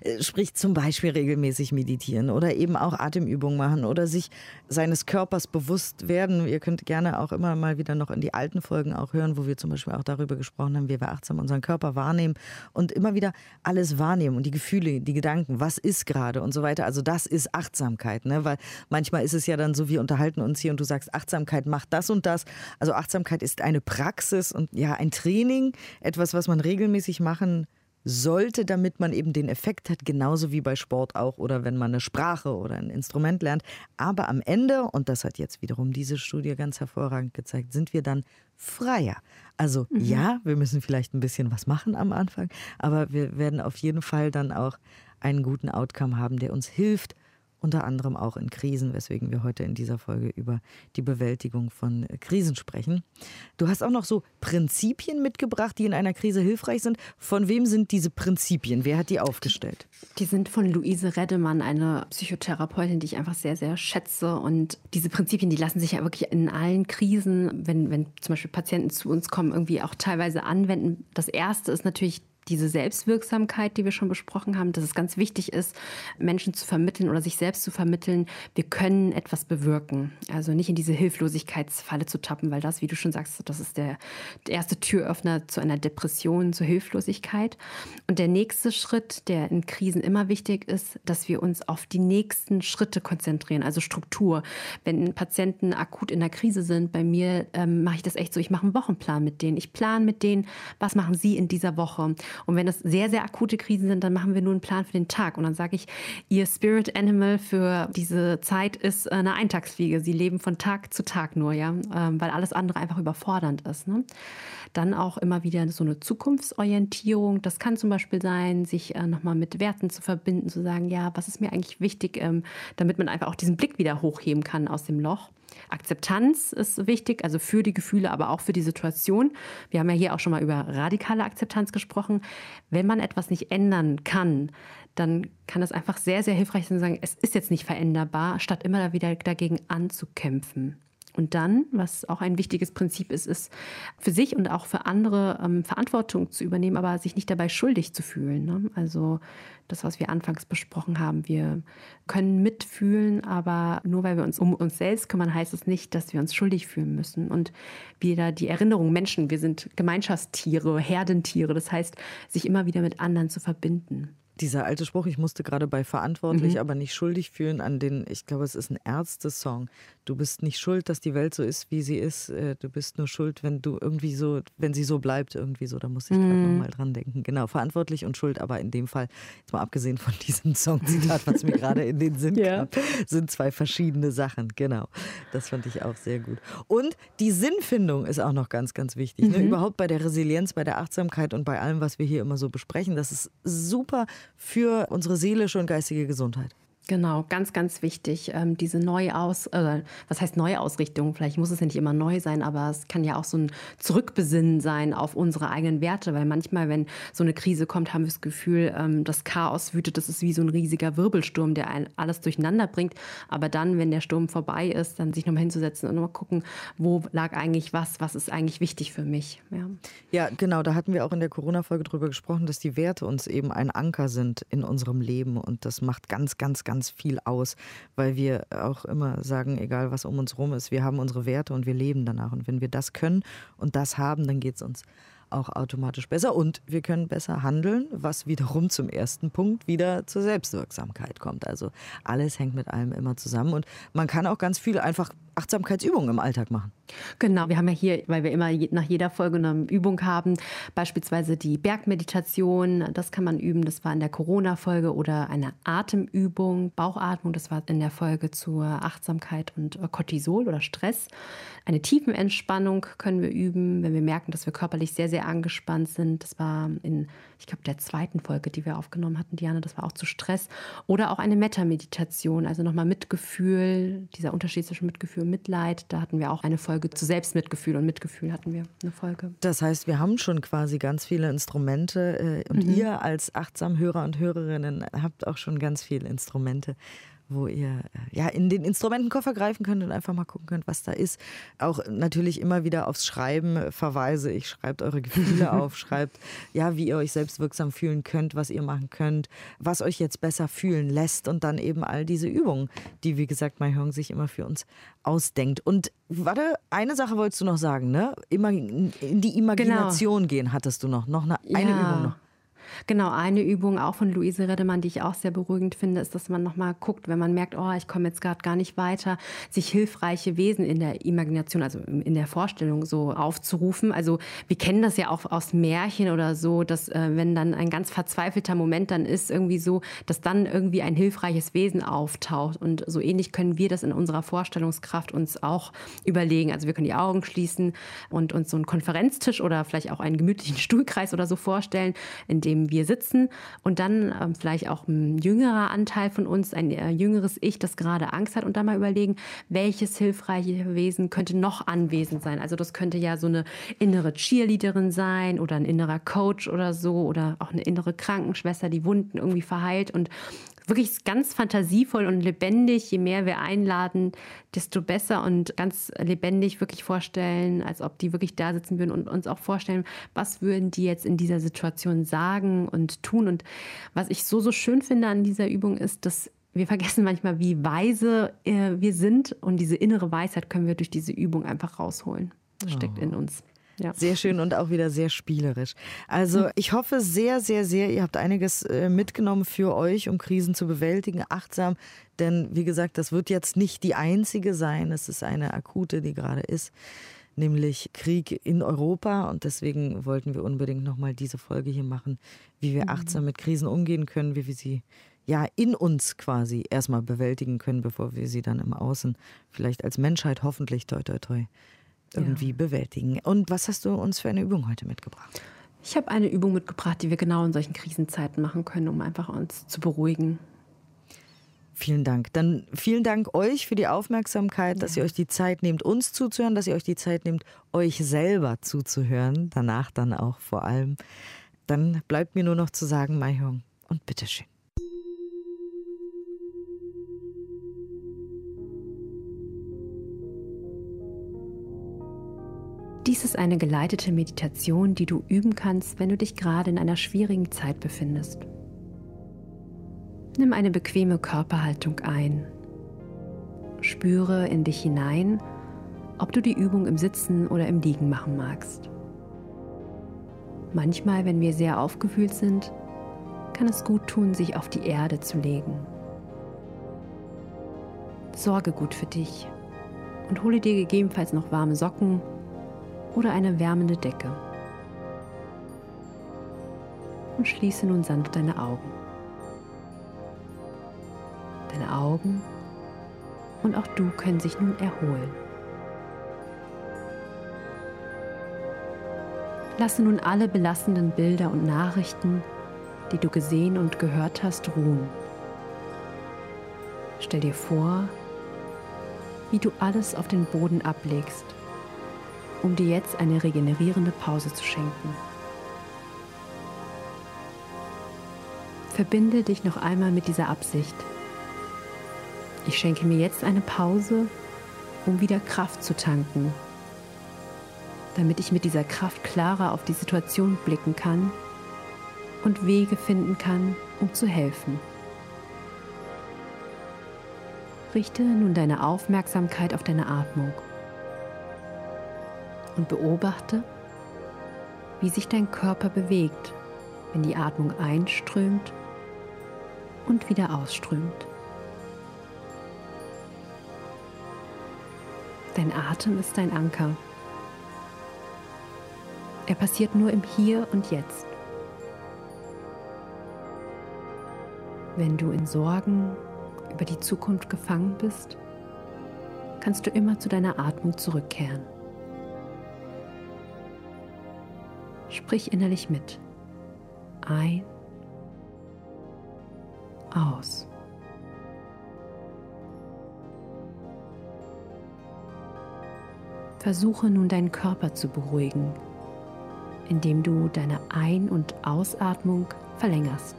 B: äh, sprich zum Beispiel regelmäßig meditieren oder eben auch Atemübungen machen oder sich seines Körpers bewusst werden. Ihr könnt gerne auch immer mal wieder noch in die alten Folgen auch hören, wo wir zum Beispiel auch darüber gesprochen haben, wie wir achtsam unseren Körper wahrnehmen und immer wieder alles wahrnehmen und die Gefühle, die Gedanken, was ist gerade und so weiter. Also das ist Achtsamkeit, ne? weil manchmal ist es ja dann so, wir unterhalten uns hier und du sagst, Achtsamkeit macht das und das. Also Achtsamkeit ist eine Praxis und ja, ein Training Training, etwas, was man regelmäßig machen sollte, damit man eben den Effekt hat, genauso wie bei Sport auch oder wenn man eine Sprache oder ein Instrument lernt. Aber am Ende, und das hat jetzt wiederum diese Studie ganz hervorragend gezeigt, sind wir dann freier. Also mhm. ja, wir müssen vielleicht ein bisschen was machen am Anfang, aber wir werden auf jeden Fall dann auch einen guten Outcome haben, der uns hilft, unter anderem auch in Krisen, weswegen wir heute in dieser Folge über die Bewältigung von Krisen sprechen. Du hast auch noch so Prinzipien mitgebracht, die in einer Krise hilfreich sind. Von wem sind diese Prinzipien? Wer hat die aufgestellt?
C: Die sind von Luise Reddemann, eine Psychotherapeutin, die ich einfach sehr, sehr schätze. Und diese Prinzipien, die lassen sich ja wirklich in allen Krisen, wenn, wenn zum Beispiel Patienten zu uns kommen, irgendwie auch teilweise anwenden. Das erste ist natürlich diese Selbstwirksamkeit, die wir schon besprochen haben, dass es ganz wichtig ist, Menschen zu vermitteln oder sich selbst zu vermitteln, wir können etwas bewirken. Also nicht in diese Hilflosigkeitsfalle zu tappen, weil das, wie du schon sagst, das ist der erste Türöffner zu einer Depression, zur Hilflosigkeit. Und der nächste Schritt, der in Krisen immer wichtig ist, dass wir uns auf die nächsten Schritte konzentrieren, also Struktur. Wenn Patienten akut in der Krise sind, bei mir ähm, mache ich das echt so, ich mache einen Wochenplan mit denen. Ich plane mit denen, was machen sie in dieser Woche. Und wenn das sehr, sehr akute Krisen sind, dann machen wir nur einen Plan für den Tag. Und dann sage ich, ihr Spirit Animal für diese Zeit ist eine Eintagsfliege. Sie leben von Tag zu Tag nur, ja, ähm, weil alles andere einfach überfordernd ist. Ne? Dann auch immer wieder so eine Zukunftsorientierung. Das kann zum Beispiel sein, sich äh, nochmal mit Werten zu verbinden, zu sagen, ja, was ist mir eigentlich wichtig, ähm, damit man einfach auch diesen Blick wieder hochheben kann aus dem Loch. Akzeptanz ist wichtig, also für die Gefühle, aber auch für die Situation. Wir haben ja hier auch schon mal über radikale Akzeptanz gesprochen. Wenn man etwas nicht ändern kann, dann kann es einfach sehr, sehr hilfreich sein zu sagen, es ist jetzt nicht veränderbar, statt immer wieder dagegen anzukämpfen. Und dann, was auch ein wichtiges Prinzip ist, ist für sich und auch für andere ähm, Verantwortung zu übernehmen, aber sich nicht dabei schuldig zu fühlen. Ne? Also das, was wir anfangs besprochen haben, wir können mitfühlen, aber nur weil wir uns um uns selbst kümmern, heißt es nicht, dass wir uns schuldig fühlen müssen. Und wieder die Erinnerung, Menschen, wir sind Gemeinschaftstiere, Herdentiere, das heißt, sich immer wieder mit anderen zu verbinden.
B: Dieser alte Spruch, ich musste gerade bei verantwortlich, mhm. aber nicht schuldig fühlen an den, ich glaube, es ist ein Ärzte-Song. Du bist nicht schuld, dass die Welt so ist, wie sie ist. Äh, du bist nur schuld, wenn du irgendwie so, wenn sie so bleibt, irgendwie so. Da muss ich gerade mhm. nochmal dran denken. Genau, verantwortlich und schuld, aber in dem Fall, jetzt mal abgesehen von diesem Songzitat, was mir gerade in den Sinn ja. kam, sind zwei verschiedene Sachen. Genau. Das fand ich auch sehr gut. Und die Sinnfindung ist auch noch ganz, ganz wichtig. Ne? Mhm. Ne? Überhaupt bei der Resilienz, bei der Achtsamkeit und bei allem, was wir hier immer so besprechen. Das ist super für unsere seelische und geistige Gesundheit.
C: Genau, ganz, ganz wichtig. Ähm, diese Neuaus, äh, was heißt Neuausrichtung? Vielleicht muss es ja nicht immer neu sein, aber es kann ja auch so ein Zurückbesinnen sein auf unsere eigenen Werte, weil manchmal, wenn so eine Krise kommt, haben wir das Gefühl, ähm, das Chaos wütet, das ist wie so ein riesiger Wirbelsturm, der alles durcheinander bringt. Aber dann, wenn der Sturm vorbei ist, dann sich nochmal hinzusetzen und nochmal gucken, wo lag eigentlich was, was ist eigentlich wichtig für mich.
B: Ja, ja genau, da hatten wir auch in der Corona-Folge drüber gesprochen, dass die Werte uns eben ein Anker sind in unserem Leben und das macht ganz, ganz, ganz ganz viel aus, weil wir auch immer sagen, egal was um uns rum ist, wir haben unsere Werte und wir leben danach. Und wenn wir das können und das haben, dann geht es uns auch automatisch besser und wir können besser handeln, was wiederum zum ersten Punkt wieder zur Selbstwirksamkeit kommt. Also alles hängt mit allem immer zusammen und man kann auch ganz viel einfach Achtsamkeitsübungen im Alltag machen.
C: Genau, wir haben ja hier, weil wir immer nach jeder Folge eine Übung haben, beispielsweise die Bergmeditation, das kann man üben, das war in der Corona-Folge oder eine Atemübung, Bauchatmung, das war in der Folge zur Achtsamkeit und Cortisol oder Stress. Eine Tiefenentspannung können wir üben, wenn wir merken, dass wir körperlich sehr, sehr angespannt sind. Das war in, ich glaube, der zweiten Folge, die wir aufgenommen hatten, Diana, das war auch zu Stress. Oder auch eine Metta-Meditation, also nochmal Mitgefühl, dieser Unterschied zwischen Mitgefühl und Mitleid. Da hatten wir auch eine Folge zu Selbstmitgefühl und Mitgefühl hatten wir eine Folge.
B: Das heißt, wir haben schon quasi ganz viele Instrumente äh, und mhm. ihr als achtsam Hörer und Hörerinnen habt auch schon ganz viele Instrumente wo ihr äh, ja in den Instrumentenkoffer greifen könnt und einfach mal gucken könnt, was da ist. Auch natürlich immer wieder aufs Schreiben verweise ich. Schreibt eure Gefühle auf, schreibt ja, wie ihr euch selbst wirksam fühlen könnt, was ihr machen könnt, was euch jetzt besser fühlen lässt und dann eben all diese Übungen, die wie gesagt Mai sich immer für uns ausdenkt. Und warte, eine Sache wolltest du noch sagen, ne? Immer in die Imagination genau. gehen hattest du noch, noch eine, eine ja. Übung noch.
C: Genau, eine Übung auch von Luise Redemann, die ich auch sehr beruhigend finde, ist, dass man nochmal guckt, wenn man merkt, oh, ich komme jetzt gerade gar nicht weiter, sich hilfreiche Wesen in der Imagination, also in der Vorstellung so aufzurufen. Also wir kennen das ja auch aus Märchen oder so, dass äh, wenn dann ein ganz verzweifelter Moment dann ist, irgendwie so, dass dann irgendwie ein hilfreiches Wesen auftaucht. Und so ähnlich können wir das in unserer Vorstellungskraft uns auch überlegen. Also wir können die Augen schließen und uns so einen Konferenztisch oder vielleicht auch einen gemütlichen Stuhlkreis oder so vorstellen, in dem dem wir sitzen und dann ähm, vielleicht auch ein jüngerer Anteil von uns, ein äh, jüngeres Ich, das gerade Angst hat und dann mal überlegen, welches hilfreiche Wesen könnte noch anwesend sein. Also das könnte ja so eine innere Cheerleaderin sein oder ein innerer Coach oder so oder auch eine innere Krankenschwester, die Wunden irgendwie verheilt und wirklich ganz fantasievoll und lebendig. Je mehr wir einladen, desto besser und ganz lebendig wirklich vorstellen, als ob die wirklich da sitzen würden und uns auch vorstellen, was würden die jetzt in dieser Situation sagen und tun. Und was ich so, so schön finde an dieser Übung ist, dass wir vergessen manchmal, wie weise äh, wir sind und diese innere Weisheit können wir durch diese Übung einfach rausholen. Das steckt oh. in uns.
B: Ja. Sehr schön und auch wieder sehr spielerisch. Also hm. ich hoffe sehr, sehr, sehr, ihr habt einiges äh, mitgenommen für euch, um Krisen zu bewältigen, achtsam. Denn wie gesagt, das wird jetzt nicht die einzige sein. Es ist eine akute, die gerade ist, nämlich Krieg in Europa. Und deswegen wollten wir unbedingt nochmal diese Folge hier machen, wie wir mhm. achtsam mit Krisen umgehen können, wie wir sie ja in uns quasi erstmal bewältigen können, bevor wir sie dann im Außen vielleicht als Menschheit hoffentlich toi toi toi irgendwie ja. bewältigen. Und was hast du uns für eine Übung heute mitgebracht?
C: Ich habe eine Übung mitgebracht, die wir genau in solchen Krisenzeiten machen können, um einfach uns zu beruhigen.
B: Vielen Dank. Dann vielen Dank euch für die Aufmerksamkeit, ja. dass ihr euch die Zeit nehmt, uns zuzuhören, dass ihr euch die Zeit nehmt, euch selber zuzuhören. Danach dann auch vor allem. Dann bleibt mir nur noch zu sagen, Maihong und bitteschön.
C: Dies ist eine geleitete Meditation, die du üben kannst, wenn du dich gerade in einer schwierigen Zeit befindest. Nimm eine bequeme Körperhaltung ein. Spüre in dich hinein, ob du die Übung im Sitzen oder im Liegen machen magst. Manchmal, wenn wir sehr aufgewühlt sind, kann es gut tun, sich auf die Erde zu legen. Sorge gut für dich und hole dir gegebenenfalls noch warme Socken oder eine wärmende Decke. Und schließe nun sanft deine Augen. Deine Augen und auch du können sich nun erholen. Lasse nun alle belastenden Bilder und Nachrichten, die du gesehen und gehört hast, ruhen. Stell dir vor, wie du alles auf den Boden ablegst um dir jetzt eine regenerierende Pause zu schenken. Verbinde dich noch einmal mit dieser Absicht. Ich schenke mir jetzt eine Pause, um wieder Kraft zu tanken, damit ich mit dieser Kraft klarer auf die Situation blicken kann und Wege finden kann, um zu helfen. Richte nun deine Aufmerksamkeit auf deine Atmung und beobachte, wie sich dein Körper bewegt, wenn die Atmung einströmt und wieder ausströmt. Dein Atem ist dein Anker. Er passiert nur im Hier und Jetzt. Wenn du in Sorgen über die Zukunft gefangen bist, kannst du immer zu deiner Atmung zurückkehren. Sprich innerlich mit. Ein, aus. Versuche nun deinen Körper zu beruhigen, indem du deine Ein- und Ausatmung verlängerst.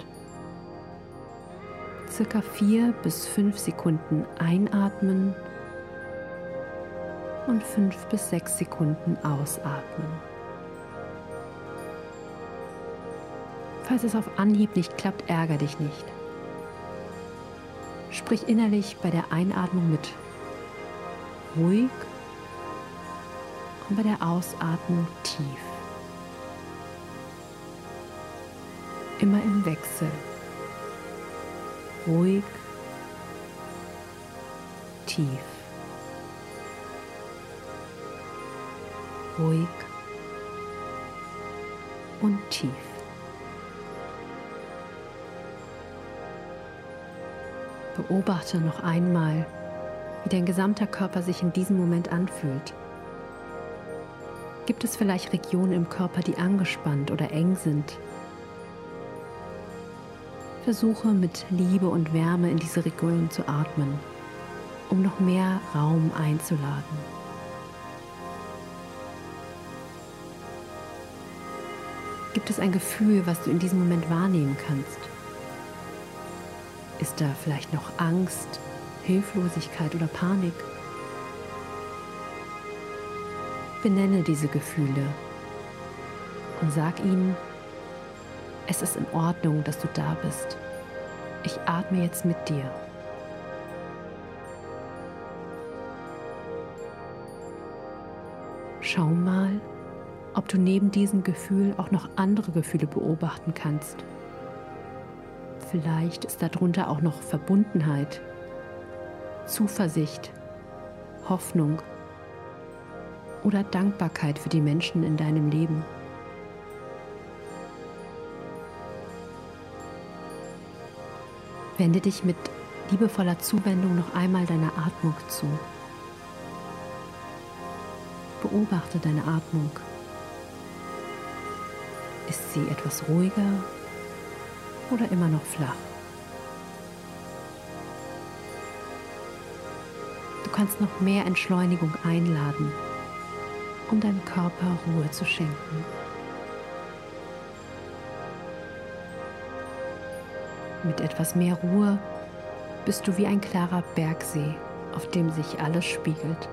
C: Circa vier bis fünf Sekunden einatmen und fünf bis sechs Sekunden ausatmen. Falls es auf Anhieb nicht klappt, ärger dich nicht. Sprich innerlich bei der Einatmung mit. Ruhig und bei der Ausatmung tief. Immer im Wechsel. Ruhig, tief. Ruhig und tief. Beobachte noch einmal, wie dein gesamter Körper sich in diesem Moment anfühlt. Gibt es vielleicht Regionen im Körper, die angespannt oder eng sind? Versuche mit Liebe und Wärme in diese Region zu atmen, um noch mehr Raum einzuladen. Gibt es ein Gefühl, was du in diesem Moment wahrnehmen kannst? Ist da vielleicht noch Angst, Hilflosigkeit oder Panik? Benenne diese Gefühle und sag ihnen, es ist in Ordnung, dass du da bist. Ich atme jetzt mit dir. Schau mal, ob du neben diesem Gefühl auch noch andere Gefühle beobachten kannst. Vielleicht ist darunter auch noch Verbundenheit, Zuversicht, Hoffnung oder Dankbarkeit für die Menschen in deinem Leben. Wende dich mit liebevoller Zuwendung noch einmal deiner Atmung zu. Beobachte deine Atmung. Ist sie etwas ruhiger oder immer noch flach? Du kannst noch mehr Entschleunigung einladen, um deinem Körper Ruhe zu schenken. Mit etwas mehr Ruhe bist du wie ein klarer Bergsee, auf dem sich alles spiegelt.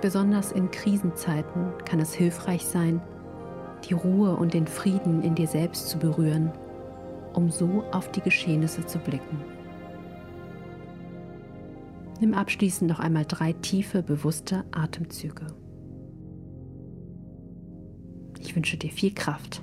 C: Besonders in Krisenzeiten kann es hilfreich sein, die Ruhe und den Frieden in dir selbst zu berühren, um so auf die Geschehnisse zu blicken. Nimm abschließend noch einmal drei tiefe, bewusste Atemzüge. Ich wünsche dir viel Kraft.